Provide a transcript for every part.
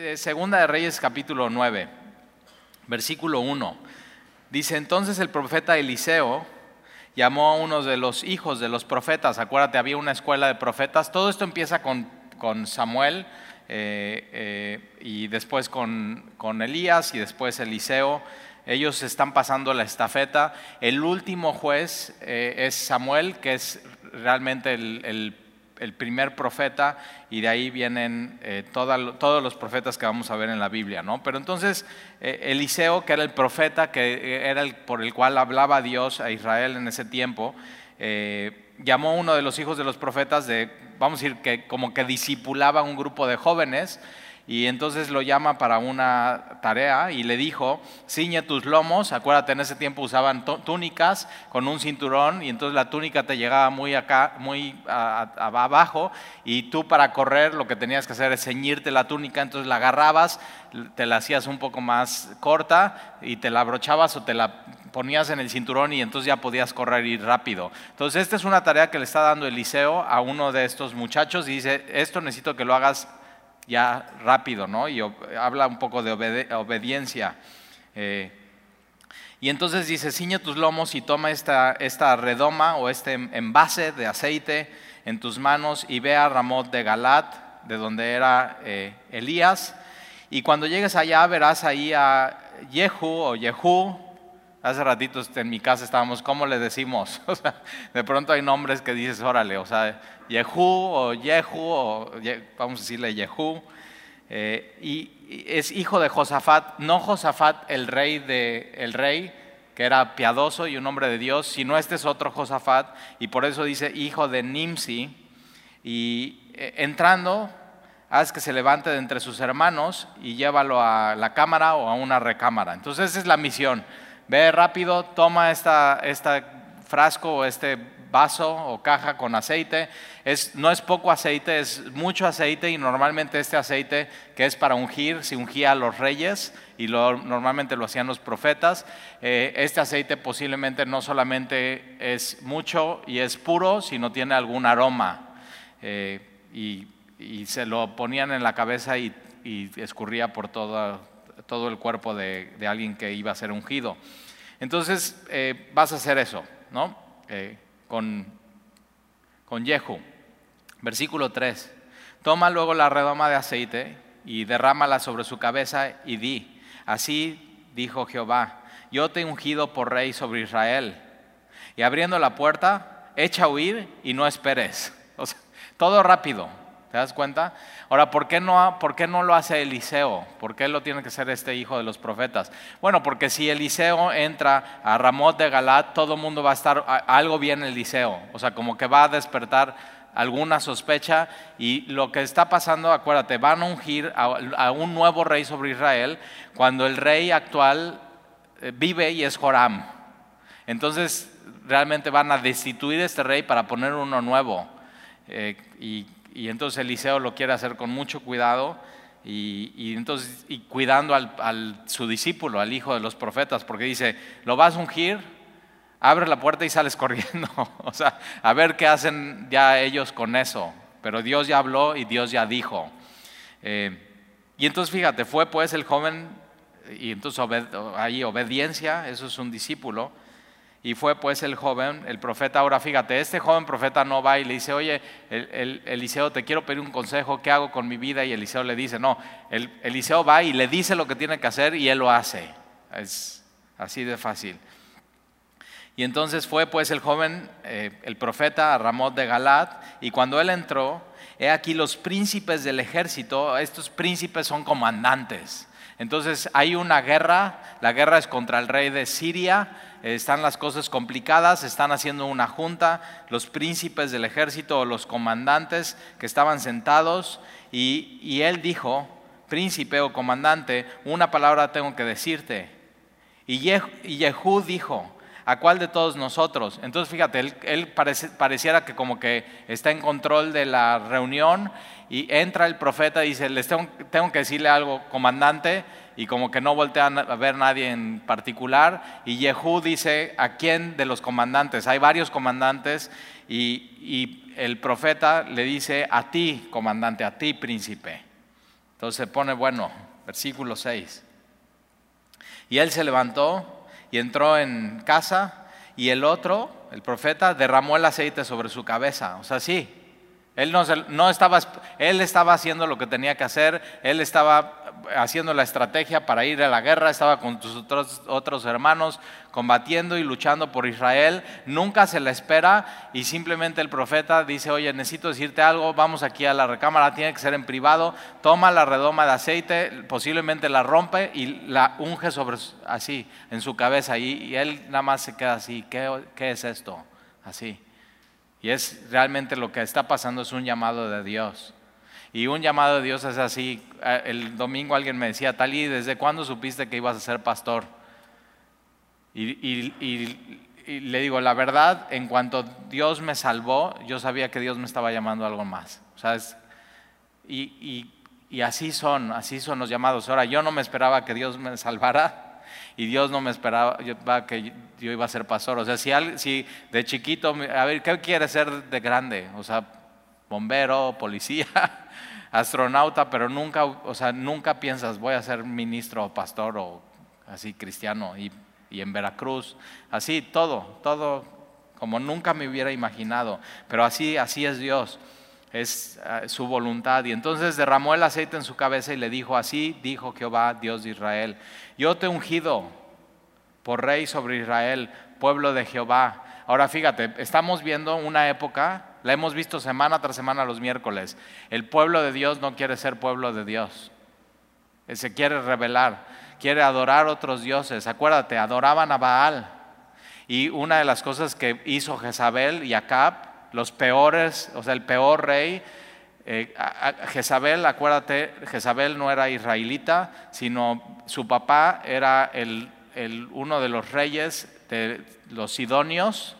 eh, Segunda de Reyes capítulo 9, versículo 1. Dice, entonces el profeta Eliseo llamó a uno de los hijos de los profetas, acuérdate, había una escuela de profetas, todo esto empieza con, con Samuel eh, eh, y después con, con Elías y después Eliseo. Ellos están pasando la estafeta. El último juez es Samuel, que es realmente el, el el primer profeta y de ahí vienen eh, todos los profetas que vamos a ver en la Biblia, ¿no? Pero entonces eh, Eliseo, que era el profeta, que eh, era el por el cual hablaba Dios a Israel en ese tiempo, llamó a uno de los hijos de los profetas de, vamos a decir, que como que discipulaba un grupo de jóvenes y entonces lo llama para una tarea y le dijo, ciñe tus lomos, acuérdate, en ese tiempo usaban túnicas con un cinturón y entonces la túnica te llegaba muy acá, muy abajo y tú para correr lo que tenías que hacer es ceñirte la túnica, entonces la agarrabas, te la hacías un poco más corta y te la abrochabas o te la ponías en el cinturón y entonces ya podías correr y rápido. Entonces esta es una tarea que le está dando Eliseo a uno de estos muchachos y dice, esto necesito que lo hagas ya rápido, ¿no? Y habla un poco de obediencia. Eh, y entonces dice, ciñe tus lomos y toma esta, esta redoma o este envase de aceite en tus manos y ve a Ramot de Galat, de donde era eh, Elías. Y cuando llegues allá verás ahí a Jehu o Jehu. Hace ratito en mi casa estábamos, ¿cómo le decimos? O sea, de pronto hay nombres que dices, órale, o sea, Yehú o Yehu, o vamos a decirle Yehú, eh, y es hijo de Josafat, no Josafat el rey, de, el rey que era piadoso y un hombre de Dios, sino este es otro Josafat, y por eso dice hijo de Nimsi, y eh, entrando, haz que se levante de entre sus hermanos y llévalo a la cámara o a una recámara. Entonces esa es la misión. Ve rápido, toma esta, esta frasco o este vaso o caja con aceite. Es, no es poco aceite, es mucho aceite y normalmente este aceite que es para ungir, se ungía a los reyes y lo, normalmente lo hacían los profetas. Eh, este aceite posiblemente no solamente es mucho y es puro, sino tiene algún aroma. Eh, y, se lo ponían en la cabeza y, escurría por todo, todo el cuerpo de, alguien que iba a ser ungido. Entonces eh, vas a hacer eso, ¿no? con, con Yehu. Versículo 3. Toma luego la redoma de aceite y derrámala sobre su cabeza y di, así dijo Jehová, yo te he ungido por rey sobre Israel. Y abriendo la puerta, echa a huir y no esperes. todo rápido, ¿Te das cuenta? Ahora, ¿por qué, no, ¿por qué no lo hace Eliseo? ¿Por qué lo tiene que ser este hijo de los profetas? Bueno, porque si Eliseo entra a Ramot de Galat, todo el mundo va a estar, algo bien Eliseo. O sea, como que va a despertar alguna sospecha y lo que está pasando, acuérdate, van a ungir a, un nuevo rey sobre Israel cuando el rey actual eh, vive y es Joram. Entonces, realmente van a destituir este rey para poner uno nuevo. Eh, y y entonces Eliseo lo quiere hacer con mucho cuidado y, entonces y cuidando al, su discípulo, al hijo de los profetas, porque dice, lo vas a ungir, abre la puerta y sales corriendo. o sea, a ver qué hacen ya ellos con eso. Pero Dios ya habló y Dios ya dijo. Eh, y entonces fíjate, fue pues el joven, y entonces ahí obediencia, eso es un discípulo. Y fue pues el joven, el profeta, ahora fíjate, este joven profeta no va y le dice, oye, el, Eliseo, te quiero pedir un consejo, ¿qué hago con mi vida? Y Eliseo le dice, no, el, Eliseo va y le dice lo que tiene que hacer y él lo hace. Es así de fácil. Y entonces fue pues el joven, eh, el profeta, a Ramot de Galat, y cuando él entró, he aquí los príncipes del ejército, estos príncipes son comandantes. Entonces hay una guerra, la guerra es contra el rey de Siria, están las cosas complicadas, están haciendo una junta, los príncipes del ejército o los comandantes que estaban sentados. Y, él dijo, príncipe o comandante, una palabra tengo que decirte. Y, Yehú dijo, ¿a cuál de todos nosotros? Entonces fíjate, él, pareciera que como que está en control de la reunión y entra el profeta y dice, les tengo, que decirle algo, comandante, y como que no voltean a ver nadie en particular. Y Yehú dice, ¿a quién de los comandantes? Hay varios comandantes y, el profeta le dice, a ti, comandante, a ti, príncipe. Entonces se pone bueno, versículo 6. Y él se levantó y entró en casa y el otro, el profeta, derramó el aceite sobre su cabeza. O sea, sí, él no, no, estaba, él estaba haciendo lo que tenía que hacer, él estaba haciendo la estrategia para ir a la guerra, estaba con sus otros, otros hermanos combatiendo y luchando por Israel. Nunca se le espera y simplemente el profeta dice, oye, necesito decirte algo, vamos aquí a la recámara, tiene que ser en privado, toma la redoma de aceite, posiblemente la rompe y la unge sobre así en su cabeza y, él nada más se queda así, ¿qué, qué es esto? Así. Y es realmente lo que está pasando, es un llamado de Dios. Y un llamado de Dios es así. El domingo alguien me decía, Tali, ¿desde cuándo supiste que ibas a ser pastor? Y, le digo, la verdad, en cuanto Dios me salvó, yo sabía que Dios me estaba llamando a algo más. y así son, así son los llamados. Ahora, yo no me esperaba que Dios me salvara y Dios no me esperaba que yo iba a ser pastor. O sea, si, si de chiquito, a ver, ¿qué quiere ser de grande? O sea, bombero, policía, astronauta, pero nunca, o sea, nunca piensas voy a ser ministro o pastor o así cristiano y, en Veracruz, así todo, todo como nunca me hubiera imaginado, pero así, así es Dios, es ah, su voluntad. Y entonces derramó el aceite en su cabeza y le dijo, así dijo Jehová, Dios de Israel, yo te he ungido por rey sobre Israel, pueblo de Jehová. Ahora fíjate, estamos viendo una época la hemos visto semana tras semana los miércoles. El pueblo de Dios no quiere ser pueblo de Dios. se quiere rebelar, quiere adorar otros dioses. Acuérdate, adoraban a Baal. Y una de las cosas que hizo Jezabel y Acab, los peores, o sea, el peor rey, eh, Jezabel, acuérdate, Jezabel no era israelita, sino su papá era el, uno de los reyes de los sidonios,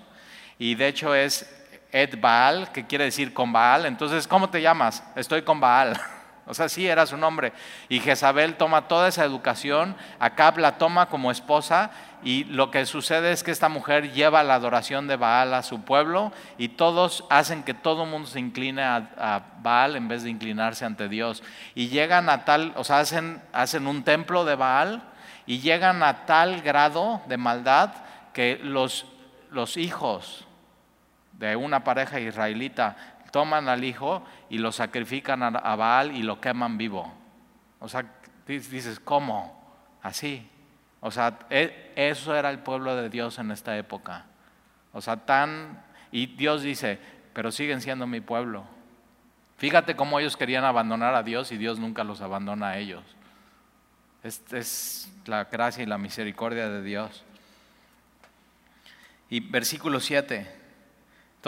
y de hecho es Ed Baal, que quiere decir con Baal. Entonces, ¿cómo te llamas? Estoy con Baal. O sea, sí era su nombre. Y Jezabel toma toda esa educación, Acab la toma como esposa y lo que sucede es que esta mujer lleva la adoración de Baal a su pueblo y todos hacen que todo el mundo se incline a, Baal en vez de inclinarse ante Dios. Y llegan a tal, o sea, hacen, hacen un templo de Baal y llegan a tal grado de maldad que los, los hijos de una pareja israelita toman al hijo y lo sacrifican a Baal y lo queman vivo. O sea, dices, ¿cómo? Así. O sea, e, eso era el pueblo de Dios en esta época. O sea, tan... Y Dios dice, pero siguen siendo mi pueblo. Fíjate cómo ellos querían abandonar a Dios y Dios nunca los abandona a ellos. Esta es la gracia y la misericordia de Dios. Y versículo 7.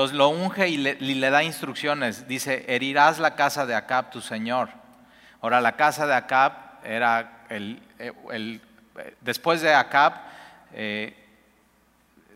Entonces lo unge y le, da instrucciones. Dice, herirás la casa de Acab, tu señor. Ahora, la casa de Acab era el... el, después de Acab eh,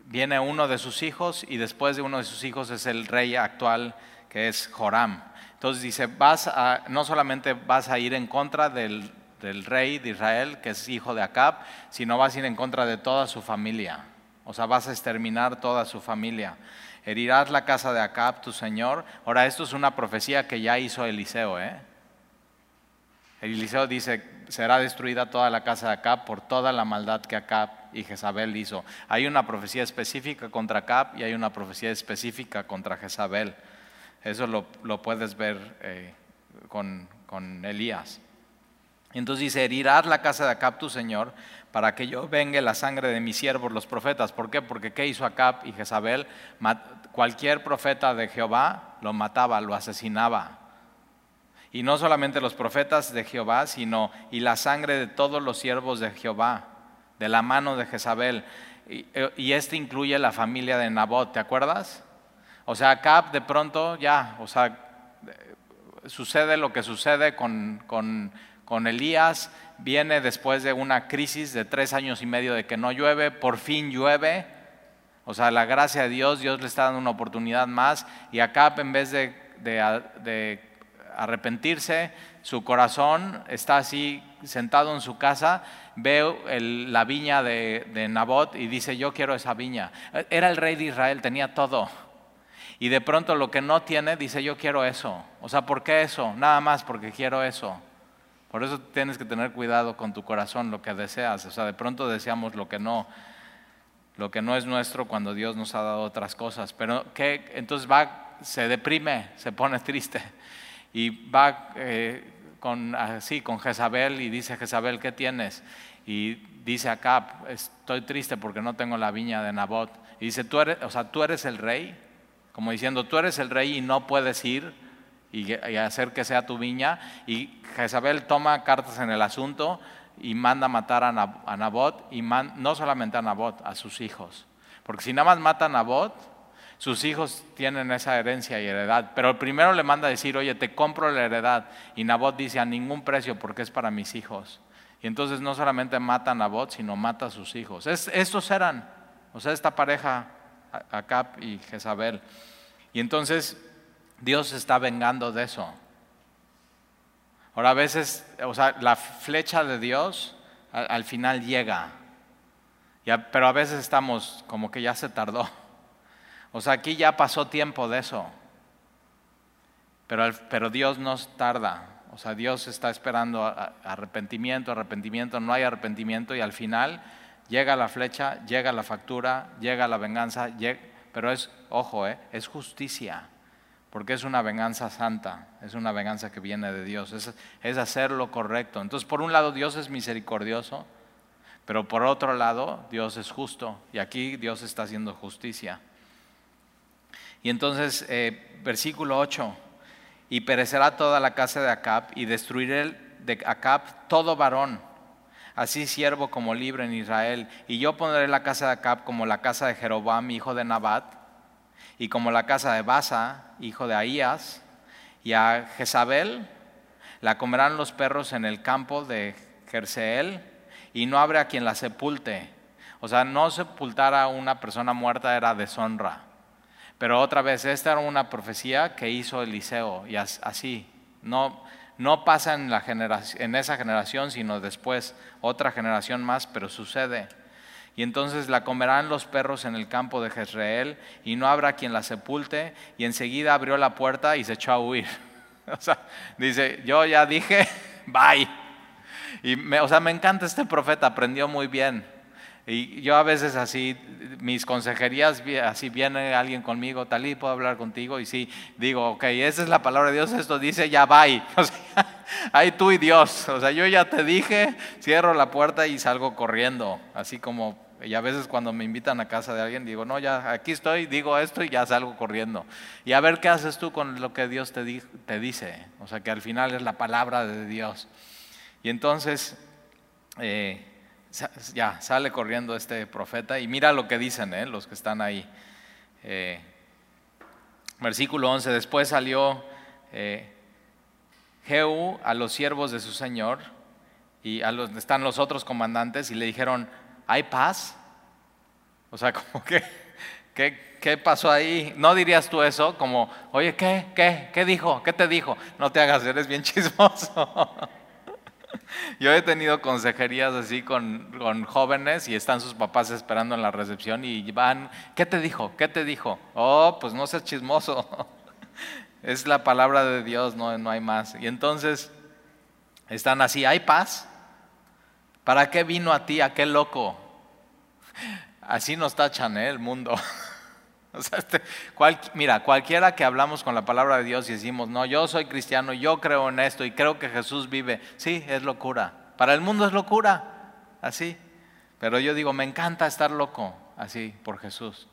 viene uno de sus hijos y después de uno de sus hijos es el rey actual que es Joram. Entonces dice, vas no solamente vas a ir en contra del, del rey de Israel, que es hijo de Acab, sino vas a ir en contra de toda su familia. O sea, vas a exterminar toda su familia herirás la casa de Acab, tu señor. Ahora, esto es una profecía que ya hizo Eliseo. ¿eh? Eliseo dice, será destruida toda la casa de Acab por toda la maldad que Acab y Jezabel hizo. Hay una profecía específica contra Acab y hay una profecía específica contra Jezabel. Eso lo, puedes ver eh, con, con Elías. Entonces dice, herirás la casa de Acab tu Señor, para que yo vengue la sangre de mis siervos los profetas. ¿Por qué? Porque ¿qué hizo Acab y Jezabel? Cualquier profeta de Jehová lo mataba, lo asesinaba. Y no solamente los profetas de Jehová, sino y la sangre de todos los siervos de Jehová, de la mano de Jezabel. Y, y este incluye la familia de Nabot, ¿te acuerdas? O sea, Acab de pronto ya, o sea, sucede lo que sucede con, con, con Elías, viene después de una crisis de tres años y medio de que no llueve, por fin llueve. O sea, la gracia de Dios, Dios le está dando una oportunidad más y Acab en vez de, arrepentirse, su corazón está así sentado en su casa, ve la viña de, de Nabot y dice, yo quiero esa viña. Era el rey de Israel, tenía todo. Y de pronto lo que no tiene, dice, yo quiero eso. O sea, ¿por qué eso? Nada más porque quiero eso Por eso tienes que tener cuidado con tu corazón, lo que deseas. O sea, de pronto deseamos lo que no, lo que no es nuestro cuando Dios nos ha dado otras cosas. Pero que entonces va, se deprime, se pone triste y va eh, con así con Jezabel y dice Jezabel, ¿qué tienes? Y dice acá, estoy triste porque no tengo la viña de Nabot. Y dice, tú eres, o sea, tú eres el rey, como diciendo, tú eres el rey y no puedes ir y, hacer que sea tu viña. Y Jezabel toma cartas en el asunto y manda matar a, Nabot, y no solamente a Nabot, a sus hijos. Porque si nada más mata a Nabot, sus hijos tienen esa herencia y heredad. Pero el primero le manda a decir, oye, te compro la heredad. Y Nabot dice, a ningún precio porque es para mis hijos. Y entonces no solamente mata a Nabot, sino mata a sus hijos. estos eran, o sea, esta pareja, Acap y Jezabel. Y entonces Dios está vengando de eso. Ahora a veces, o sea, la flecha de Dios al, final llega, pero a veces estamos como que ya se tardó. O sea, aquí ya pasó tiempo de eso, pero, pero Dios no tarda. O sea, Dios está esperando arrepentimiento, arrepentimiento, no hay arrepentimiento y al final llega la flecha, llega la factura, llega la venganza, pero es, ojo, eh, es justicia, porque es una venganza santa, es una venganza que viene de Dios, es, hacer lo correcto. Entonces, por un lado, Dios es misericordioso, pero por otro lado, Dios es justo y aquí Dios está haciendo justicia. Y entonces, eh, versículo 8 y perecerá toda la casa de Acab y destruiré de Acab todo varón, así siervo como libre en Israel. Y yo pondré la casa de Acab como la casa de Jeroboam, hijo de Nabat, y como la casa de Basa, hijo de Ahías, y a Jezabel la comerán los perros en el campo de Jerseel, y no habrá quien la sepulte. O sea, no sepultar a una persona muerta era deshonra. Pero otra vez, esta era una profecía que hizo Eliseo y así, no, no pasa en, la generación, en esa generación, sino después, otra generación más, pero sucede. Y entonces la comerán los perros en el campo de Jezreel y no habrá quien la sepulte. Y enseguida abrió la puerta y se echó a huir. O sea, dice, yo ya dije, bye. Y me, o sea, me encanta este profeta, aprendió muy bien. Y yo a veces así, mis consejerías, así viene alguien conmigo, tal y puedo hablar contigo, y sí, digo, ok, esa es la palabra de Dios, esto dice, ya va, o sea, ahí tú y Dios, o sea, yo ya te dije, cierro la puerta y salgo corriendo, así como, y a veces cuando me invitan a casa de alguien, digo, no, ya aquí estoy, digo esto y ya salgo corriendo. Y a ver qué haces tú con lo que Dios te, te dice, o sea, que al final es la palabra de Dios. Y entonces, eh, ya sale corriendo este profeta y mira lo que dicen ¿eh? los que están ahí. Eh, versículo 11, después salió eh, Jehú a los siervos de su señor y a los, están los otros comandantes y le dijeron, ¿hay paz? O sea, como que, ¿qué, ¿qué pasó ahí? ¿No dirías tú eso? Como, oye, ¿qué? ¿Qué? ¿Qué dijo? ¿Qué te dijo? No te hagas, eres bien chismoso. Yo he tenido consejerías así con, jóvenes y están sus papás esperando en la recepción y van, ¿qué te dijo? ¿Qué te dijo? Oh, pues no seas chismoso. Es la palabra de Dios, no, no hay más. Y entonces están así, ¿hay paz? ¿Para qué vino a ti aquel loco? Así nos tachan ¿eh? el mundo. Este, mira, cualquiera que hablamos con la palabra de Dios y decimos, no, yo soy cristiano, yo creo en esto y creo que Jesús vive, sí, es locura. Para el mundo es locura, así. Pero yo digo, me encanta estar loco, así, por Jesús.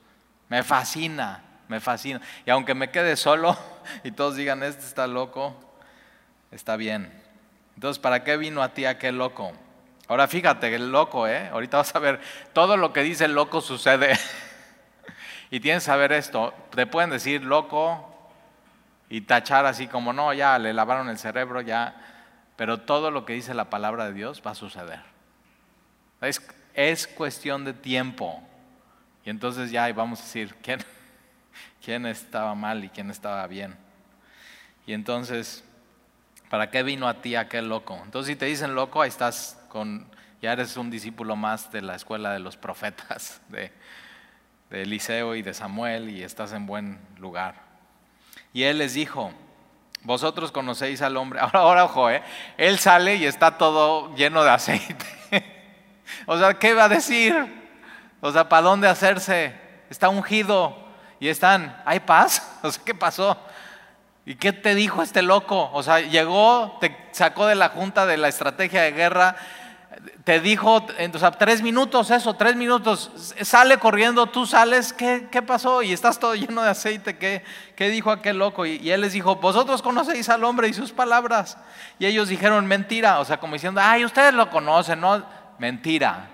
Me fascina, me fascina. Y aunque me quede solo y todos digan, este está loco, está bien. Entonces, ¿para qué vino a ti aquel loco? Ahora fíjate, el loco, ¿eh? Ahorita vas a ver, todo lo que dice el loco sucede. Y tienes que saber esto, te pueden decir loco y tachar así como, no, ya le lavaron el cerebro, ya, pero todo lo que dice la palabra de Dios va a suceder. Es, es cuestión de tiempo. Y entonces ya vamos a decir quién, quién estaba mal y quién estaba bien. Y entonces, ¿para qué vino a ti aquel loco? Entonces si te dicen loco, ahí estás con, ya eres un discípulo más de la escuela de los profetas, de, de Eliseo y de Samuel y estás en buen lugar. Y él les dijo, vosotros conocéis al hombre. Ahora, ahora ojo, ¿eh? él sale y está todo lleno de aceite. o sea, ¿qué va a decir? O sea, ¿para dónde hacerse? Está ungido y están, ¿hay paz? O sea, ¿qué pasó? ¿Y qué te dijo este loco? O sea, llegó, te sacó de la junta de la estrategia de guerra, te dijo, o sea, tres minutos, eso, tres minutos, sale corriendo, tú sales, ¿qué, qué pasó? Y estás todo lleno de aceite, ¿qué, qué dijo aquel loco? Y, y, él les dijo, vosotros conocéis al hombre y sus palabras. Y ellos dijeron, mentira, o sea, como diciendo, ay, ustedes lo conocen, ¿no? Mentira.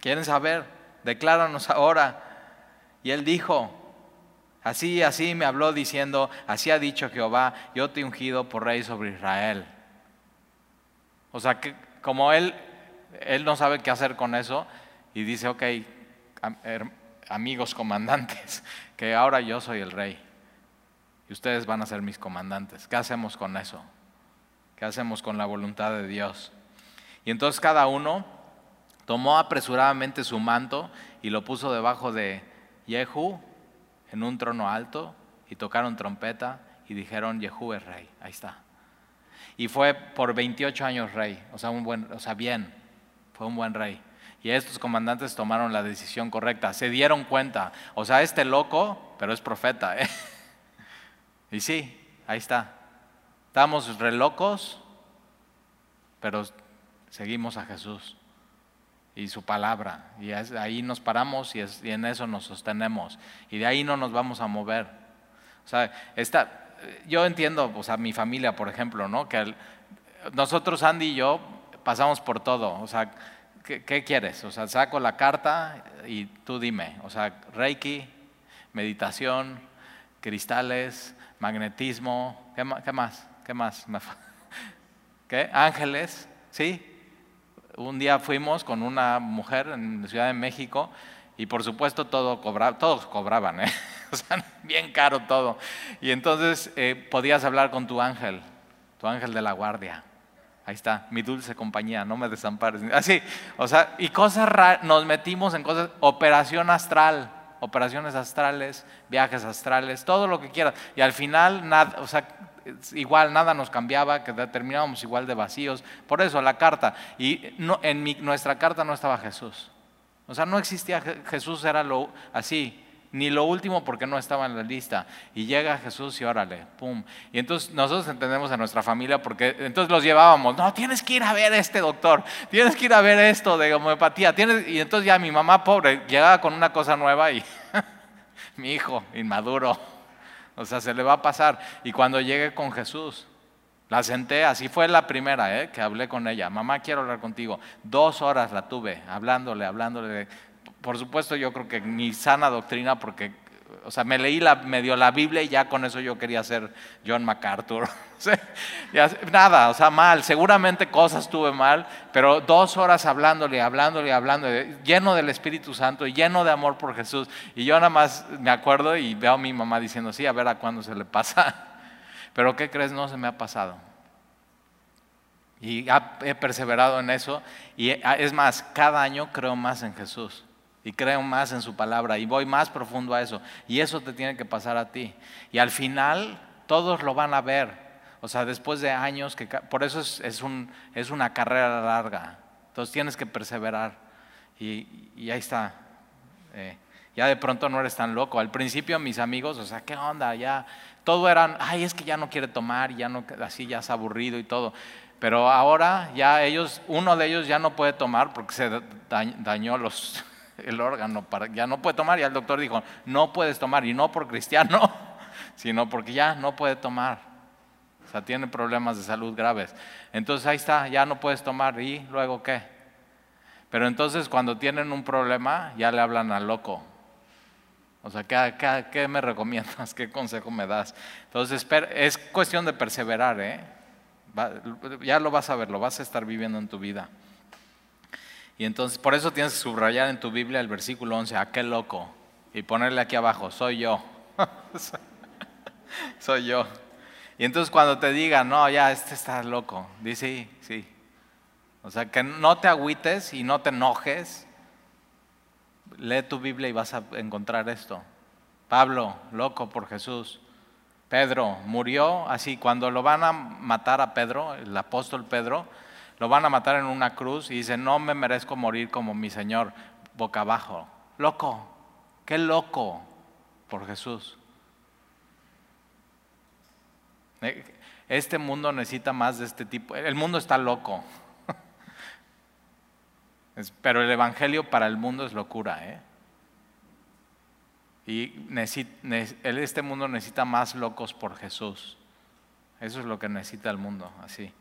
¿Quieren saber? Decláranos ahora. Y él dijo, Así, así me habló diciendo, así ha dicho Jehová, yo te he ungido por rey sobre Israel. O sea, que como él, él no sabe qué hacer con eso y dice, ok, amigos comandantes, que ahora yo soy el rey y ustedes van a ser mis comandantes. ¿Qué hacemos con eso? ¿Qué hacemos con la voluntad de Dios? Y entonces cada uno tomó apresuradamente su manto y lo puso debajo de Jehu, en un trono alto y tocaron trompeta y dijeron, Jehú es rey. Ahí está. Y fue por 28 años rey, o sea, un buen, o sea, bien, fue un buen rey. Y estos comandantes tomaron la decisión correcta, se dieron cuenta, o sea, este loco, pero es profeta. ¿eh? Y sí, ahí está. Estamos re locos, pero seguimos a Jesús y su palabra. Y ahí nos paramos y, en eso nos sostenemos. Y de ahí no nos vamos a mover. O sea, yo entiendo, o sea, mi familia, por ejemplo, ¿no? Que nosotros, Andy y yo, pasamos por todo. O sea, ¿qué, quieres? O sea, saco la carta y tú dime. O sea, Reiki, meditación, cristales, magnetismo, ¿qué, qué más? ¿Qué más? ¿Qué? Ángeles, ¿sí? Un día fuimos con una mujer en Ciudad de México y por supuesto todo todos cobraban, ¿eh? o sea, bien caro todo. Y entonces eh, podías hablar con tu ángel, tu ángel de la guardia. Ahí está, mi dulce compañía, no me desampares. Así, o sea, y cosas raras, nos metimos en cosas, operación astral, operaciones astrales, viajes astrales, todo lo que quieras. Y al final, nada, o sea, igual nada nos cambiaba, que terminábamos igual de vacíos. Por eso la carta, y no, en nuestra carta no estaba Jesús. O sea, no existía Jesús, era lo así, ni lo último porque no estaba en la lista. Y llega Jesús y órale, pum. Y entonces nosotros entendemos a nuestra familia porque entonces los llevábamos, no, tienes que ir a ver este doctor, tienes que ir a ver esto de homeopatía. Tienes... Y entonces ya mi mamá pobre llegaba con una cosa nueva y mi hijo inmaduro o sea, se le va a pasar. Y cuando llegue con Jesús, la senté, así fue la primera ¿eh? que hablé con ella. Mamá, quiero hablar contigo. Dos horas la tuve, hablándole, hablándole. Por supuesto, yo creo que mi sana doctrina, porque o sea, me leí la, medio la Biblia y ya con eso yo quería ser John MacArthur. Nada, o sea, mal. Seguramente cosas tuve mal, pero dos horas hablándole, hablándole, hablándole, lleno del Espíritu Santo lleno de amor por Jesús. Y yo nada más me acuerdo y veo a mi mamá diciendo, sí, a ver a cuándo se le pasa. Pero ¿qué crees? No se me ha pasado. Y he perseverado en eso. Y es más, cada año creo más en Jesús y creo más en su palabra y voy más profundo a eso. Y eso te tiene que pasar a ti. Y al final todos lo van a ver. O sea, después de años, que, por eso es, es, un, es una carrera larga. Entonces tienes que perseverar. Y, y ahí está. Eh, ya de pronto no eres tan loco. Al principio mis amigos, o sea, ¿qué onda? Ya todo eran, ay, es que ya no quiere tomar, ya no, así ya es aburrido y todo. Pero ahora ya ellos, uno de ellos ya no puede tomar porque se dañó los, el órgano, ya no puede tomar. Y el doctor dijo, no puedes tomar. Y no por cristiano, sino porque ya no puede tomar. O sea, tiene problemas de salud graves. Entonces ahí está, ya no puedes tomar. ¿Y luego qué? Pero entonces cuando tienen un problema, ya le hablan al loco. O sea, ¿qué, qué, me recomiendas? ¿Qué consejo me das? Entonces, es cuestión de perseverar, ¿eh? ya lo vas a ver, lo vas a estar viviendo en tu vida. Y entonces, por eso tienes que subrayar en tu Biblia el versículo 11, aquel loco, y ponerle aquí abajo, soy yo. soy yo. Y entonces cuando te digan, no, ya, este está loco, dice, sí, sí. O sea, que no te agüites y no te enojes. Lee tu Biblia y vas a encontrar esto. Pablo, loco por Jesús. Pedro murió así, cuando lo van a matar a Pedro, el apóstol Pedro, lo van a matar en una cruz y dice, no me merezco morir como mi Señor, boca abajo. Loco, qué loco por Jesús. Eh, este mundo necesita más de este tipo. El mundo está loco. Pero el Evangelio para el mundo es locura. ¿eh? Y este mundo necesita más locos por Jesús. Eso es lo que necesita el mundo, así.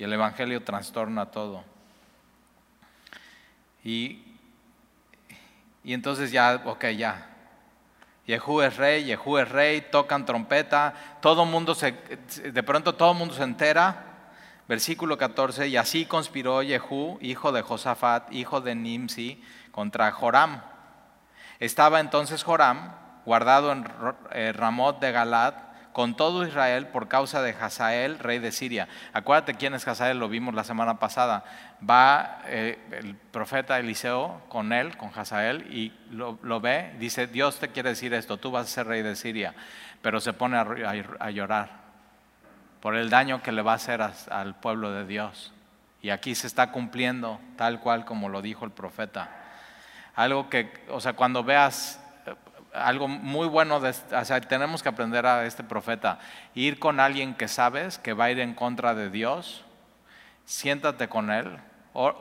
Y el Evangelio trastorna todo. Y, y entonces ya, ok, ya. Yehú es rey, Yehú es rey, tocan trompeta, todo mundo se, de pronto todo el mundo se entera. Versículo 14, y así conspiró Yehú, hijo de Josafat, hijo de Nimsi, contra Joram estaba entonces Joram guardado en eh, Ramot de Galad con todo Israel por causa de Hazael, rey de Siria. Acuérdate quién es Hazael, lo vimos la semana pasada. Va eh, el profeta Eliseo con él, con Hazael, y lo, ve, dice, Dios te quiere decir esto, tú vas a ser rey de Siria, pero se pone a, llorar por el daño que le va a hacer al pueblo de Dios. Y aquí se está cumpliendo tal cual como lo dijo el profeta. Algo que, o sea, cuando veas algo muy bueno, o sea, tenemos que aprender a este profeta, ir con alguien que sabes que va a ir en contra de Dios, siéntate con él,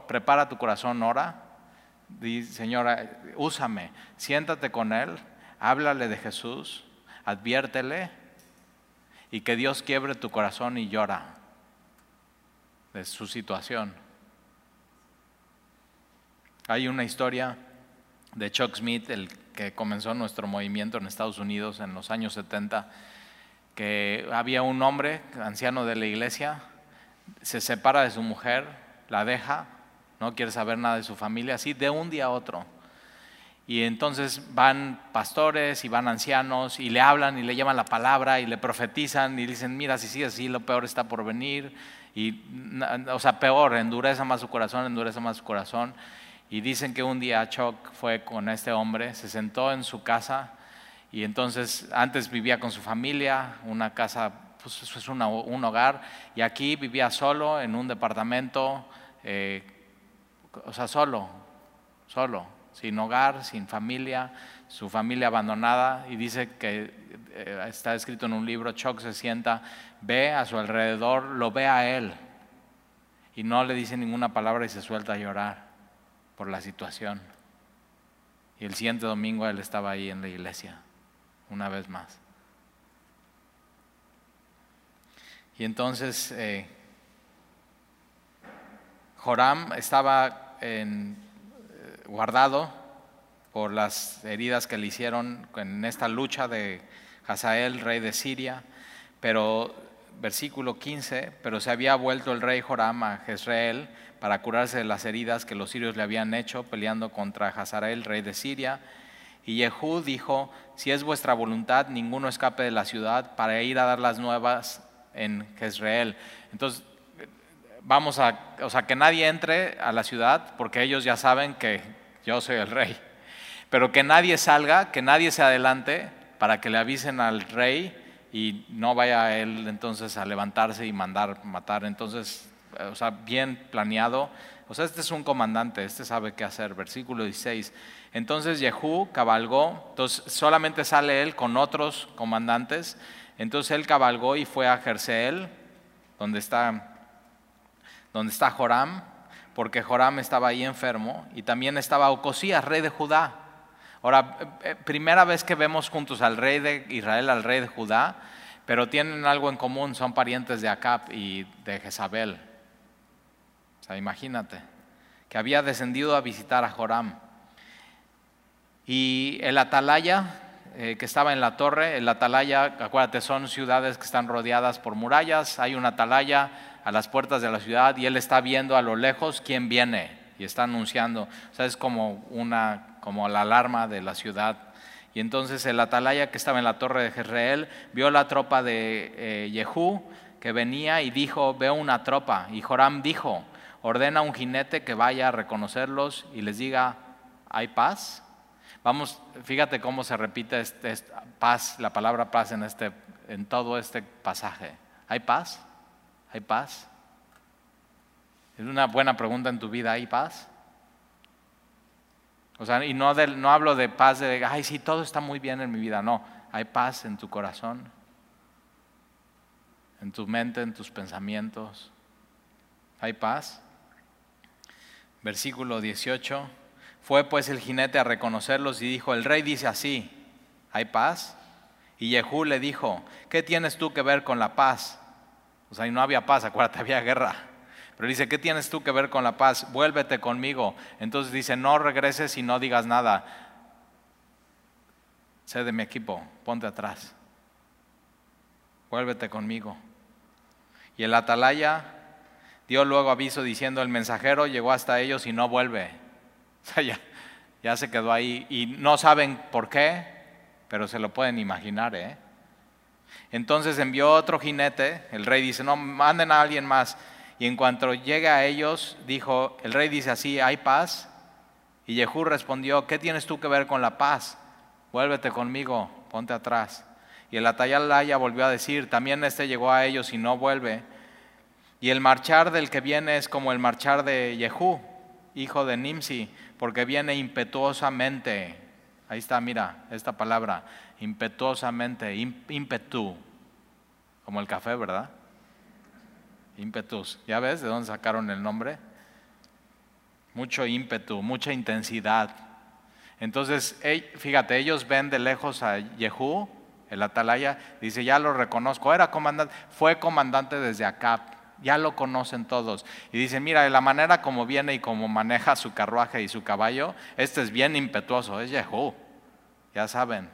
prepara tu corazón, ora, di, Señora, úsame, siéntate con él, háblale de Jesús, adviértele y que Dios quiebre tu corazón y llora de su situación. Hay una historia de Chuck Smith, el que comenzó nuestro movimiento en Estados Unidos en los años 70, que había un hombre, anciano de la iglesia, se separa de su mujer, la deja, no quiere saber nada de su familia, así de un día a otro. Y entonces van pastores y van ancianos y le hablan y le llaman la palabra y le profetizan y dicen, mira, si sigue así, lo peor está por venir. Y, o sea, peor, endureza más su corazón, endurece más su corazón. Y dicen que un día Chuck fue con este hombre, se sentó en su casa y entonces antes vivía con su familia, una casa, pues es un hogar, y aquí vivía solo en un departamento, eh, o sea, solo, solo, sin hogar, sin familia, su familia abandonada, y dice que eh, está escrito en un libro, Chuck se sienta, ve a su alrededor, lo ve a él, y no le dice ninguna palabra y se suelta a llorar por la situación. Y el siguiente domingo él estaba ahí en la iglesia, una vez más. Y entonces eh, Joram estaba en, eh, guardado por las heridas que le hicieron en esta lucha de Hazael, rey de Siria, pero versículo 15, pero se había vuelto el rey Joram a Jezreel para curarse de las heridas que los sirios le habían hecho peleando contra Hazael, rey de Siria. Y Jehú dijo, si es vuestra voluntad, ninguno escape de la ciudad para ir a dar las nuevas en Jezreel. Entonces, vamos a, o sea, que nadie entre a la ciudad porque ellos ya saben que yo soy el rey. Pero que nadie salga, que nadie se adelante para que le avisen al rey y no vaya él entonces a levantarse y mandar matar. Entonces o sea, bien planeado. O sea, este es un comandante, este sabe qué hacer. Versículo 16. Entonces Jehú cabalgó, entonces solamente sale él con otros comandantes. Entonces él cabalgó y fue a Jerseel, donde está, donde está Joram, porque Joram estaba ahí enfermo, y también estaba Ocosías, rey de Judá. Ahora, eh, primera vez que vemos juntos al rey de Israel, al rey de Judá, pero tienen algo en común, son parientes de Acab y de Jezabel imagínate, que había descendido a visitar a Joram. Y el atalaya eh, que estaba en la torre, el atalaya, acuérdate, son ciudades que están rodeadas por murallas, hay un atalaya a las puertas de la ciudad y él está viendo a lo lejos quién viene y está anunciando, o sea, es como una, como la alarma de la ciudad. Y entonces el atalaya que estaba en la torre de Jezreel vio la tropa de eh, que venía y dijo, veo una tropa. Y Joram dijo, ordena a un jinete que vaya a reconocerlos y les diga, ¿hay paz? Vamos, fíjate cómo se repite este, paz, la palabra paz en este en todo este pasaje? ¿Hay paz? ¿Hay paz? Es una buena pregunta en tu vida, ¿hay paz? O sea, y no, no hablo de paz de, ay, sí, todo está muy bien en mi vida, no, hay paz en tu corazón, en tu mente, en tus pensamientos. ¿Hay paz? Versículo 18. Fue pues el jinete a reconocerlos y dijo, el rey dice así, ¿hay paz? Y Jehú le dijo, ¿qué tienes tú que ver con la paz? O sea, no había paz, acuérdate, había guerra. Pero dice, ¿qué tienes tú que ver con la paz? Vuélvete conmigo. Entonces dice, no regreses y no digas nada. Sé de mi equipo, ponte atrás. Vuélvete conmigo. Y el atalaya dio luego aviso diciendo, el mensajero llegó hasta ellos y no vuelve. O sea, ya, se quedó ahí y no saben por qué, pero se lo pueden imaginar. ¿eh? Entonces envió otro jinete, el rey dice, no, manden a alguien más. Y en cuanto llega a ellos, dijo, el rey dice así, ¿hay paz? Y Jehú respondió, ¿qué tienes tú que ver con la paz? Vuélvete conmigo, ponte atrás. Y el atalaya volvió a decir, también este llegó a ellos y no vuelve. Y el marchar del que viene es como el marchar de Jehú, hijo de Nimsi, porque viene impetuosamente. Ahí está, mira, esta palabra, impetuosamente, ímpetu, como el café, ¿verdad? Ímpetus. ¿Ya ves de dónde sacaron el nombre? Mucho ímpetu, mucha intensidad. Entonces, fíjate, ellos ven de lejos a Jehú, el atalaya, dice, ya lo reconozco, era comandante, fue comandante desde Acap, ya lo conocen todos. Y dice, mira, la manera como viene y como maneja su carruaje y su caballo, este es bien impetuoso, es Jehú. Ya saben,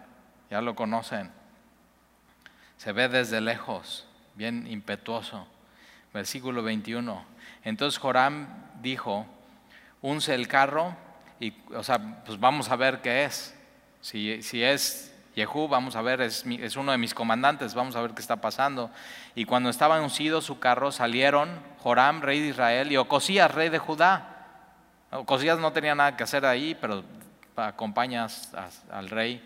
ya lo conocen. Se ve desde lejos, bien impetuoso. Versículo 21. Entonces Joram dijo, unce el carro y, o sea, pues vamos a ver qué es. Si, si es Jehú, vamos a ver, es, uno de mis comandantes, vamos a ver qué está pasando. Y cuando estaba uncido su carro, salieron Joram, rey de Israel, y Ocosías, rey de Judá. Ocosías no tenía nada que hacer ahí, pero acompañas al rey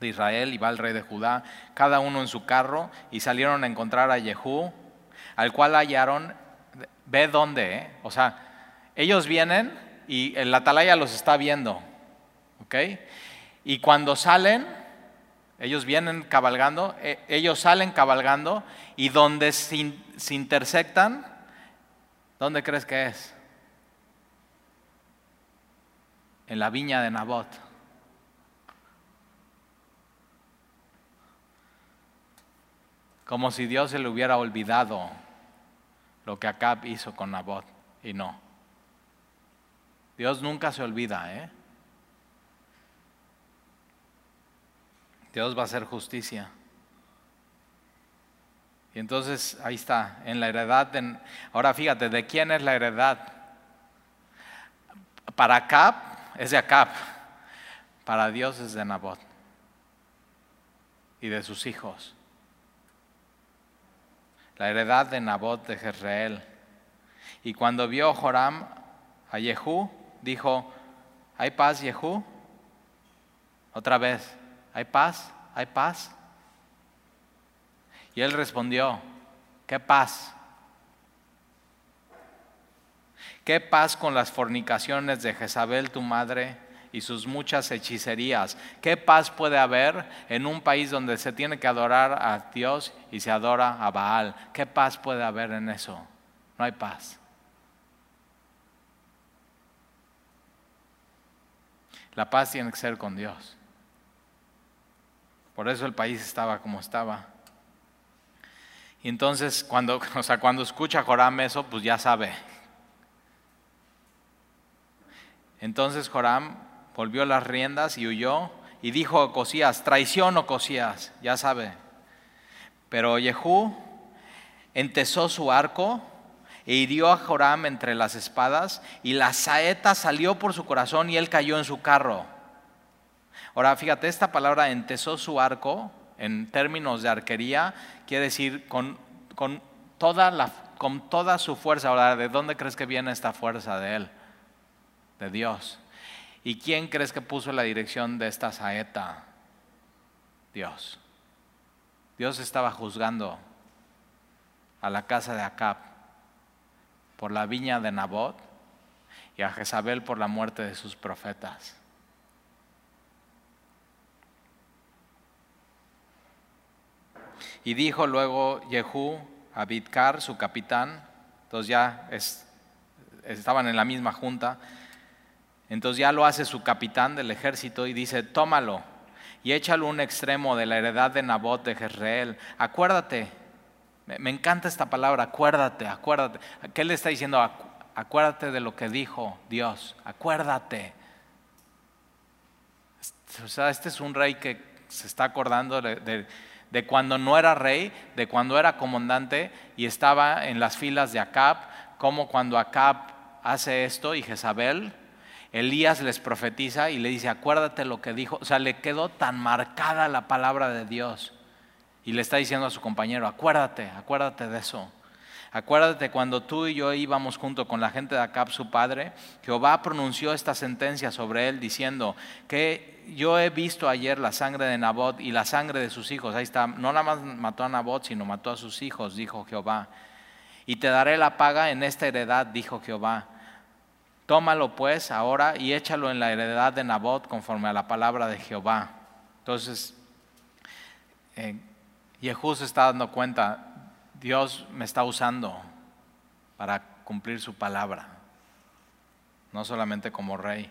de Israel y va el rey de Judá, cada uno en su carro, y salieron a encontrar a Jehú, al cual hallaron, ve dónde, ¿eh? o sea, ellos vienen y el atalaya los está viendo, ¿ok? Y cuando salen, ellos vienen cabalgando, e, ellos salen cabalgando y donde se, se intersectan, ¿dónde crees que es? En la viña de Nabot. Como si Dios se le hubiera olvidado lo que Acab hizo con Nabot y no. Dios nunca se olvida, ¿eh? Dios va a hacer justicia. Y entonces ahí está, en la heredad. De, ahora fíjate, ¿de quién es la heredad? Para Acab es de Acab, para Dios es de Nabot y de sus hijos la heredad de Nabot de Jezreel. Y cuando vio Joram a Jehú, dijo, ¿hay paz, Jehú? Otra vez, ¿hay paz? ¿Hay paz? Y él respondió, ¿qué paz? ¿Qué paz con las fornicaciones de Jezabel, tu madre? y sus muchas hechicerías. ¿Qué paz puede haber en un país donde se tiene que adorar a Dios y se adora a Baal? ¿Qué paz puede haber en eso? No hay paz. La paz tiene que ser con Dios. Por eso el país estaba como estaba. Y entonces cuando, o sea, cuando escucha Joram eso, pues ya sabe. Entonces Joram volvió las riendas y huyó y dijo a Cosías, traición o Cosías, ya sabe. Pero Jehú entesó su arco e hirió a Joram entre las espadas y la saeta salió por su corazón y él cayó en su carro. Ahora fíjate, esta palabra entesó su arco en términos de arquería quiere decir con, con, toda, la, con toda su fuerza. Ahora, ¿de dónde crees que viene esta fuerza de él? De Dios. ¿Y quién crees que puso la dirección de esta saeta? Dios. Dios estaba juzgando a la casa de Acab por la viña de Nabot y a Jezabel por la muerte de sus profetas. Y dijo luego Jehú a Bidkar, su capitán, entonces ya estaban en la misma junta, entonces ya lo hace su capitán del ejército y dice, tómalo y échalo un extremo de la heredad de Nabot de Jezreel. Acuérdate, me encanta esta palabra, acuérdate, acuérdate. ¿Qué le está diciendo? Acuérdate de lo que dijo Dios, acuérdate. O sea, este es un rey que se está acordando de, de cuando no era rey, de cuando era comandante y estaba en las filas de Acab, como cuando Acab hace esto y Jezabel, Elías les profetiza y le dice, acuérdate lo que dijo, o sea, le quedó tan marcada la palabra de Dios y le está diciendo a su compañero, acuérdate, acuérdate de eso. Acuérdate cuando tú y yo íbamos junto con la gente de Acab, su padre, Jehová pronunció esta sentencia sobre él diciendo que yo he visto ayer la sangre de Nabot y la sangre de sus hijos. Ahí está, no nada más mató a Nabot, sino mató a sus hijos, dijo Jehová. Y te daré la paga en esta heredad, dijo Jehová. Tómalo pues ahora y échalo en la heredad de Nabot conforme a la palabra de Jehová. Entonces, eh, Jehú se está dando cuenta, Dios me está usando para cumplir su palabra, no solamente como rey.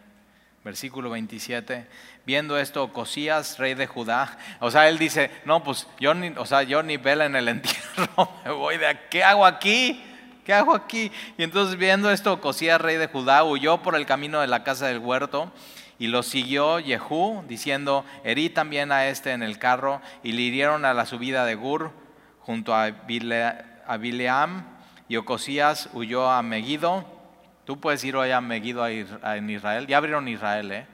Versículo 27, viendo esto, Cosías, rey de Judá, o sea, él dice, no, pues yo ni, o sea, yo ni vela en el entierro, me voy de aquí, ¿qué hago aquí? ¿Qué hago aquí? Y entonces viendo esto, Cosías, rey de Judá, huyó por el camino de la casa del huerto y lo siguió Jehú, diciendo, herí también a este en el carro, y le hirieron a la subida de Gur, junto a, Bileam, y Ocosías huyó a Megido. Tú puedes ir hoy a Megido en Israel. Ya abrieron Israel, ¿eh?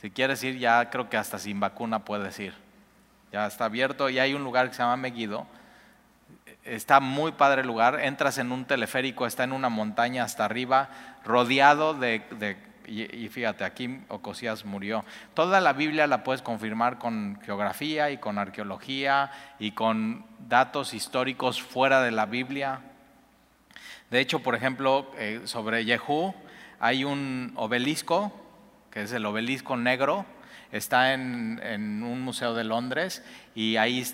Si quieres ir, ya creo que hasta sin vacuna puedes ir. Ya está abierto y hay un lugar que se llama Megido. Está muy padre el lugar. Entras en un teleférico, está en una montaña hasta arriba, rodeado de, y, fíjate, aquí Ocosías murió. Toda la Biblia la puedes confirmar con geografía y con arqueología y con datos históricos fuera de la Biblia. De hecho, por ejemplo, eh, sobre Jehú hay un obelisco, que es el obelisco negro, está en, un museo de Londres y ahí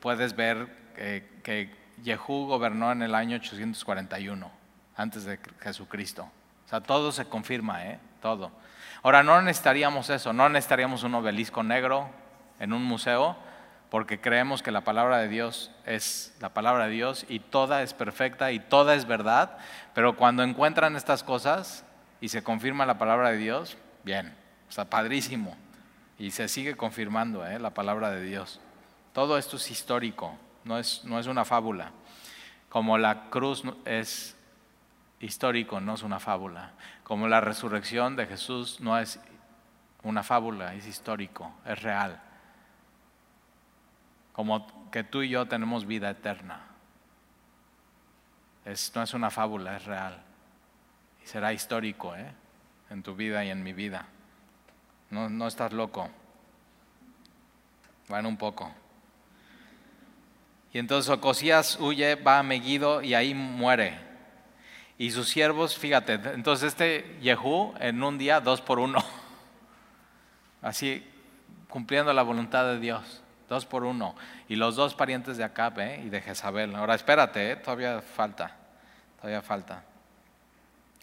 puedes ver eh, que Jehú gobernó en el año 841, antes de Jesucristo. O sea, todo se confirma, ¿eh? Todo. Ahora, no necesitaríamos eso, no necesitaríamos un obelisco negro en un museo, porque creemos que la palabra de Dios es la palabra de Dios y toda es perfecta y toda es verdad, pero cuando encuentran estas cosas y se confirma la palabra de Dios, bien, está padrísimo. Y se sigue confirmando ¿eh? la palabra de Dios. Todo esto es histórico, no es, no es una fábula. Como la cruz es histórico, no es una fábula. Como la resurrección de Jesús no es una fábula, es histórico, es real. Como que tú y yo tenemos vida eterna. no es una fábula, es real. Y será histórico ¿eh? en tu vida y en mi vida. No, no estás loco. Bueno, un poco. Y entonces Ocosías huye, va a Megido y ahí muere. Y sus siervos, fíjate, entonces este Yehú en un día dos por uno. Así, cumpliendo la voluntad de Dios, dos por uno. Y los dos parientes de Acab ¿eh? y de Jezabel. Ahora espérate, ¿eh? todavía falta, todavía falta.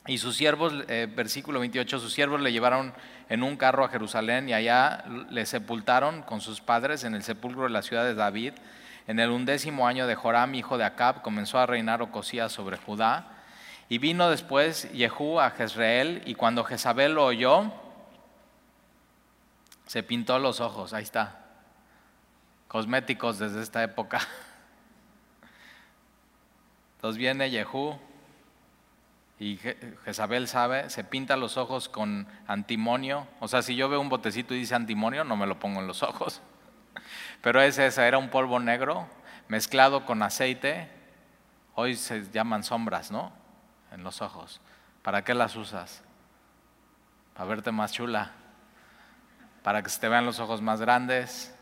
Y sus siervos, eh, versículo 28, sus siervos le llevaron en un carro a Jerusalén y allá le sepultaron con sus padres en el sepulcro de la ciudad de David. En el undécimo año de Joram, hijo de Acab, comenzó a reinar Ocosías sobre Judá y vino después Jehú a Jezreel y cuando Jezabel lo oyó, se pintó los ojos, ahí está, cosméticos desde esta época. Entonces viene Jehú y Jezabel sabe, se pinta los ojos con antimonio. O sea, si yo veo un botecito y dice antimonio, no me lo pongo en los ojos. Pero ese, ese era un polvo negro mezclado con aceite. Hoy se llaman sombras, ¿no? En los ojos. ¿Para qué las usas? Para verte más chula. Para que se te vean los ojos más grandes.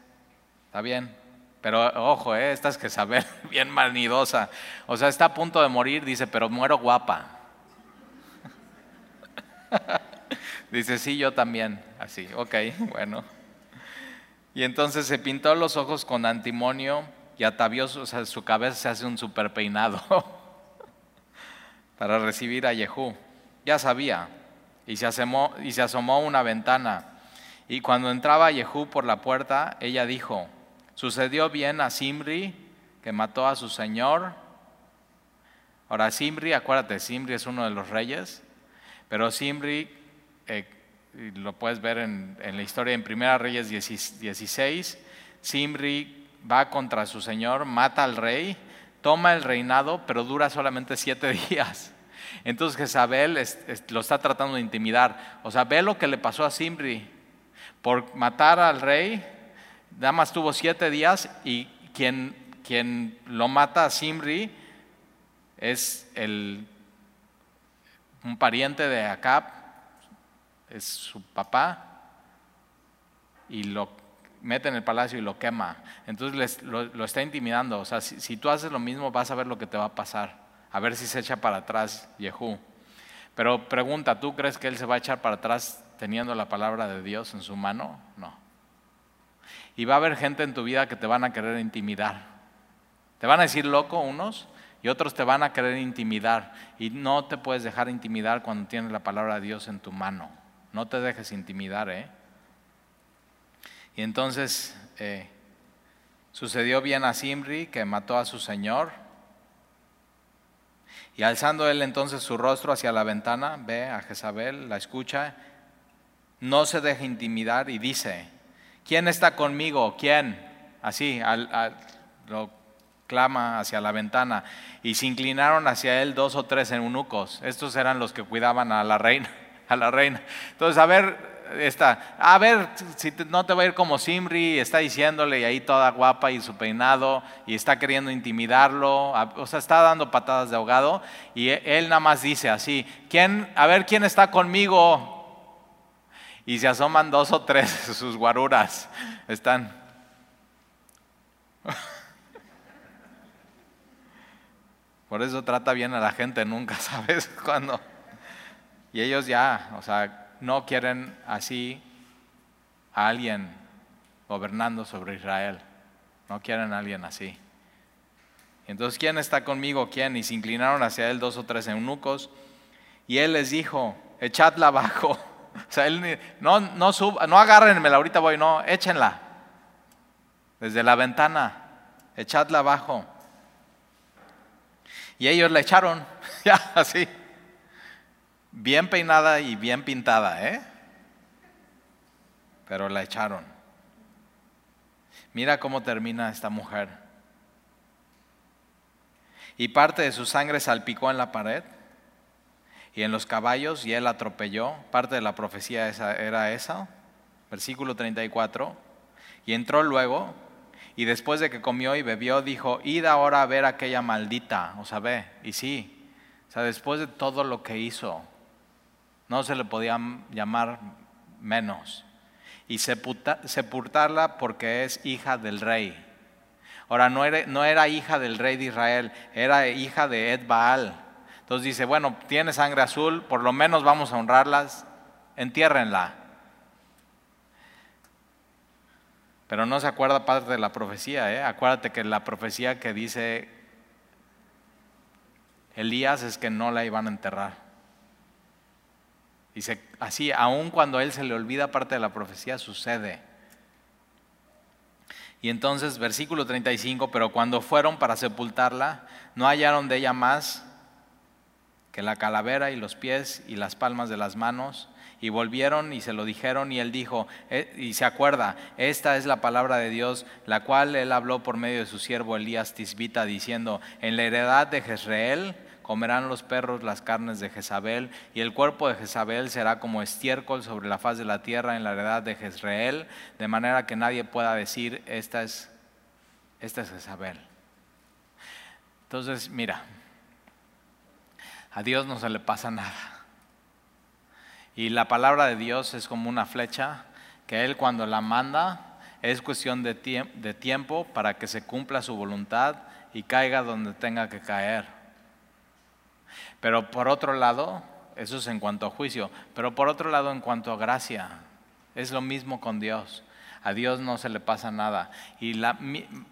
¿Está bien? Pero ojo, ¿eh? esta es Jezabel, bien manidosa. O sea, está a punto de morir, dice, pero muero guapa. dice, sí, yo también. Así, ok, bueno. Y entonces se pintó los ojos con antimonio y atavió o sea, su cabeza, se hace un super peinado para recibir a Jehú. Ya sabía, y se, asomó, y se asomó una ventana. Y cuando entraba Jehú por la puerta, ella dijo, sucedió bien a Simri, que mató a su señor. Ahora, Simri, acuérdate, Simri es uno de los reyes, pero Simri, eh, lo puedes ver en, en, la historia en Primera Reyes 16, Simri va contra su señor, mata al rey, toma el reinado, pero dura solamente siete días. Entonces Jezabel lo está tratando de intimidar. O sea, ve lo que le pasó a Simri. Por matar al rey, nada más tuvo siete días y quien, quien lo mata a Simri es el, un pariente de Acab, es su papá, y lo mete en el palacio y lo quema. Entonces lo, está intimidando. O sea, si, si tú haces lo mismo, vas a ver lo que te va a pasar a ver si se echa para atrás Yehú. Pero pregunta, ¿tú crees que él se va a echar para atrás teniendo la palabra de Dios en su mano? No. Y va a haber gente en tu vida que te van a querer intimidar. Te van a decir loco unos y otros te van a querer intimidar. Y no te puedes dejar intimidar cuando tienes la palabra de Dios en tu mano. No te dejes intimidar, ¿eh? Y entonces eh, sucedió bien a Simri que mató a su señor y alzando él entonces su rostro hacia la ventana, ve a Jezabel, la escucha, no se deja intimidar y dice, ¿quién está conmigo? ¿Quién? Así, lo clama hacia la ventana. Y se inclinaron hacia él dos o tres eunucos. Estos eran los que cuidaban a la reina. A la reina. Entonces, a ver, está, a ver si no te va a ir como Simri, está diciéndole y ahí toda guapa y su peinado y está queriendo intimidarlo, o sea, está dando patadas de ahogado y e, él nada más dice así, ¿quién, a ver quién está conmigo? Y se asoman dos o tres sus guaruras, están... Por eso trata bien a la gente, nunca sabes cuándo. Y ellos ya, o sea, no quieren así a alguien gobernando sobre Israel. No quieren a alguien así. Entonces, ¿quién está conmigo? ¿Quién? Y se inclinaron hacia él dos o tres eunucos. Y él les dijo, echadla abajo. O sea, él no, no, sub, no agárrenmela, ahorita voy, no, échenla. Desde la ventana, echadla abajo. Y ellos la echaron, ya así. Bien peinada y bien pintada, ¿eh? Pero la echaron. Mira cómo termina esta mujer. Y parte de su sangre salpicó en la pared y en los caballos y él atropelló. Parte de la profecía era esa, versículo 34. Y entró luego y después de que comió y bebió, dijo, id ahora a ver aquella maldita. O sea, ve, y sí, o sea, después de todo lo que hizo, no se le podía llamar menos. Y sepultarla porque es hija del rey. Ahora, no era, hija del rey de Israel, era hija de Ed Baal. Entonces dice, bueno, tiene sangre azul, por lo menos vamos a honrarlas, entiérrenla. Pero no se acuerda parte de la profecía, ¿eh? acuérdate que la profecía que dice Elías es que no la iban a enterrar. Dice, así, aun cuando a él se le olvida parte de la profecía, sucede. Y entonces, versículo 35, pero cuando fueron para sepultarla, no hallaron de ella más que la calavera y los pies y las palmas de las manos. Y volvieron y se lo dijeron y él dijo, eh, y se acuerda, esta es la palabra de Dios, la cual él habló por medio de su siervo Elías Tisbita, diciendo, en la heredad de Jezreel comerán los perros las carnes de Jezabel, y el cuerpo de Jezabel será como estiércol sobre la faz de la tierra en la heredad de Jezreel, de manera que nadie pueda decir, esta es, esta es Jezabel. Entonces, mira, a Dios no se le pasa nada. Y la palabra de Dios es como una flecha que Él cuando la manda, es cuestión de, de tiempo para que se cumpla su voluntad y caiga donde tenga que caer. Pero por otro lado, eso es en cuanto a juicio, pero por otro lado en cuanto a gracia, es lo mismo con Dios. A Dios no se le pasa nada. Y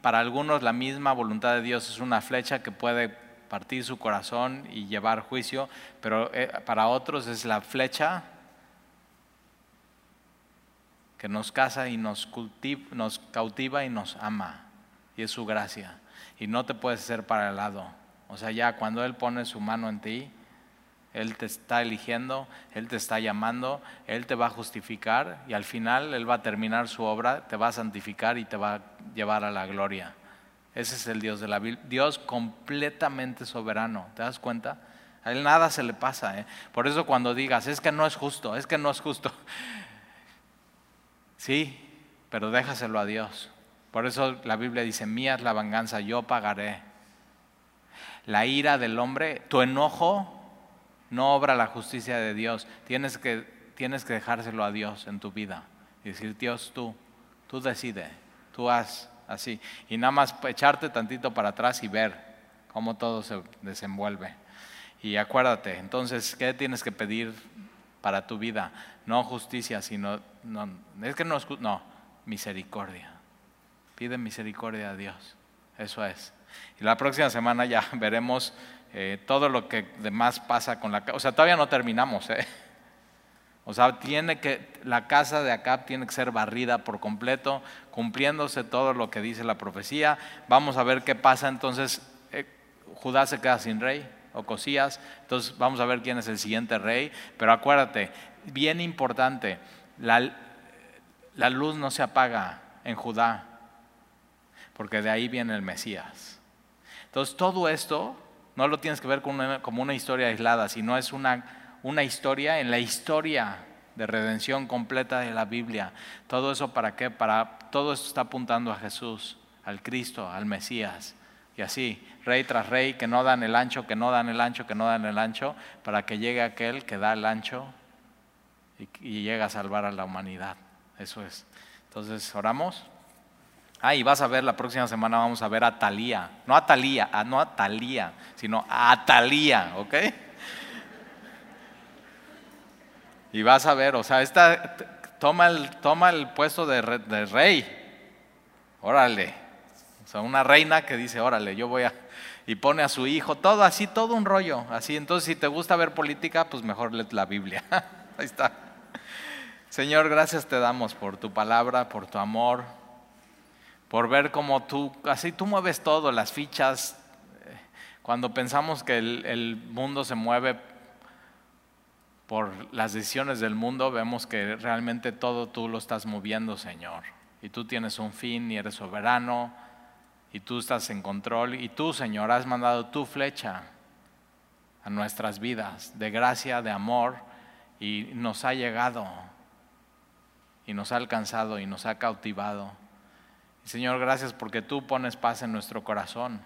para algunos la misma voluntad de Dios es una flecha que puede partir su corazón y llevar juicio, pero eh, para otros es la flecha que nos casa y nos, nos cautiva y nos ama. Y es su gracia. Y no te puedes hacer para el lado. O sea, ya cuando Él pone su mano en ti, él te está eligiendo, Él te está llamando, Él te va a justificar y al final Él va a terminar su obra, te va a santificar y te va a llevar a la gloria. Ese es el Dios de la Biblia. Dios completamente soberano, ¿te das cuenta? A Él nada se le pasa. ¿eh? Por eso cuando digas, es que no es justo, es que no es justo. Sí, pero déjaselo a Dios. Por eso la Biblia dice, mía es la venganza, yo pagaré. La ira del hombre, tu enojo no obra la justicia de Dios. Tienes que, tienes que dejárselo a Dios en tu vida. Y decir, Dios, tú, tú decide, tú haz así. Y nada más echarte tantito para atrás y ver cómo todo se desenvuelve. Y acuérdate, entonces, ¿qué tienes que pedir para tu vida? No justicia, sino, no, es que no no, misericordia. Pide misericordia a Dios. Eso es. Y la próxima semana ya veremos eh, todo lo que demás pasa con la casa. O sea, todavía no terminamos. ¿eh? O sea, tiene que, la casa de Acab tiene que ser barrida por completo, cumpliéndose todo lo que dice la profecía. Vamos a ver qué pasa entonces. Eh, Judá se queda sin rey, o Cosías. Entonces vamos a ver quién es el siguiente rey. Pero acuérdate, bien importante, la, la luz no se apaga en Judá, porque de ahí viene el Mesías. Entonces todo esto no lo tienes que ver como una, historia aislada, sino es una, una historia en la historia de redención completa de la Biblia. Todo eso para qué? Para todo esto está apuntando a Jesús, al Cristo, al Mesías. Y así, rey tras rey, que no dan el ancho, que no dan el ancho, que no dan el ancho, para que llegue aquel que da el ancho y, y llega a salvar a la humanidad. Eso es. Entonces, oramos. Ah, y vas a ver, la próxima semana vamos a ver a Talía. No a Talía, no a Talía, sino a Talía, ¿ok? Y vas a ver, o sea, esta toma el, toma el puesto de, de rey. Órale. O sea, una reina que dice, órale, yo voy a... Y pone a su hijo, todo así, todo un rollo. Así, entonces si te gusta ver política, pues mejor lee la Biblia. Ahí está. Señor, gracias te damos por tu palabra, por tu amor, por ver cómo tú, así tú mueves todo, las fichas. Cuando pensamos que el, mundo se mueve por las decisiones del mundo, vemos que realmente todo tú lo estás moviendo, Señor. Y tú tienes un fin y eres soberano y tú estás en control. Y tú, Señor, has mandado tu flecha a nuestras vidas de gracia, de amor y nos ha llegado y nos ha alcanzado y nos ha cautivado. Señor, gracias porque tú pones paz en nuestro corazón.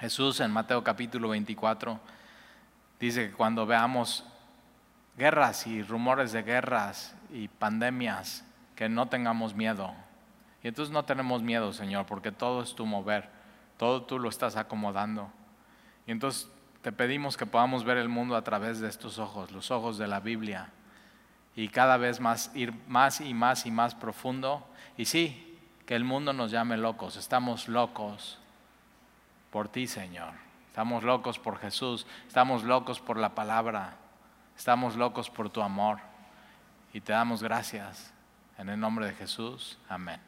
Jesús en Mateo capítulo 24 dice que cuando veamos guerras y rumores de guerras y pandemias, que no tengamos miedo. Y entonces no tenemos miedo, Señor, porque todo es tu mover, todo tú lo estás acomodando. Y entonces te pedimos que podamos ver el mundo a través de estos ojos, los ojos de la Biblia, y cada vez más ir más y más y más profundo. Y sí, que el mundo nos llame locos. Estamos locos por ti, Señor. Estamos locos por Jesús. Estamos locos por la palabra. Estamos locos por tu amor. Y te damos gracias. En el nombre de Jesús. Amén.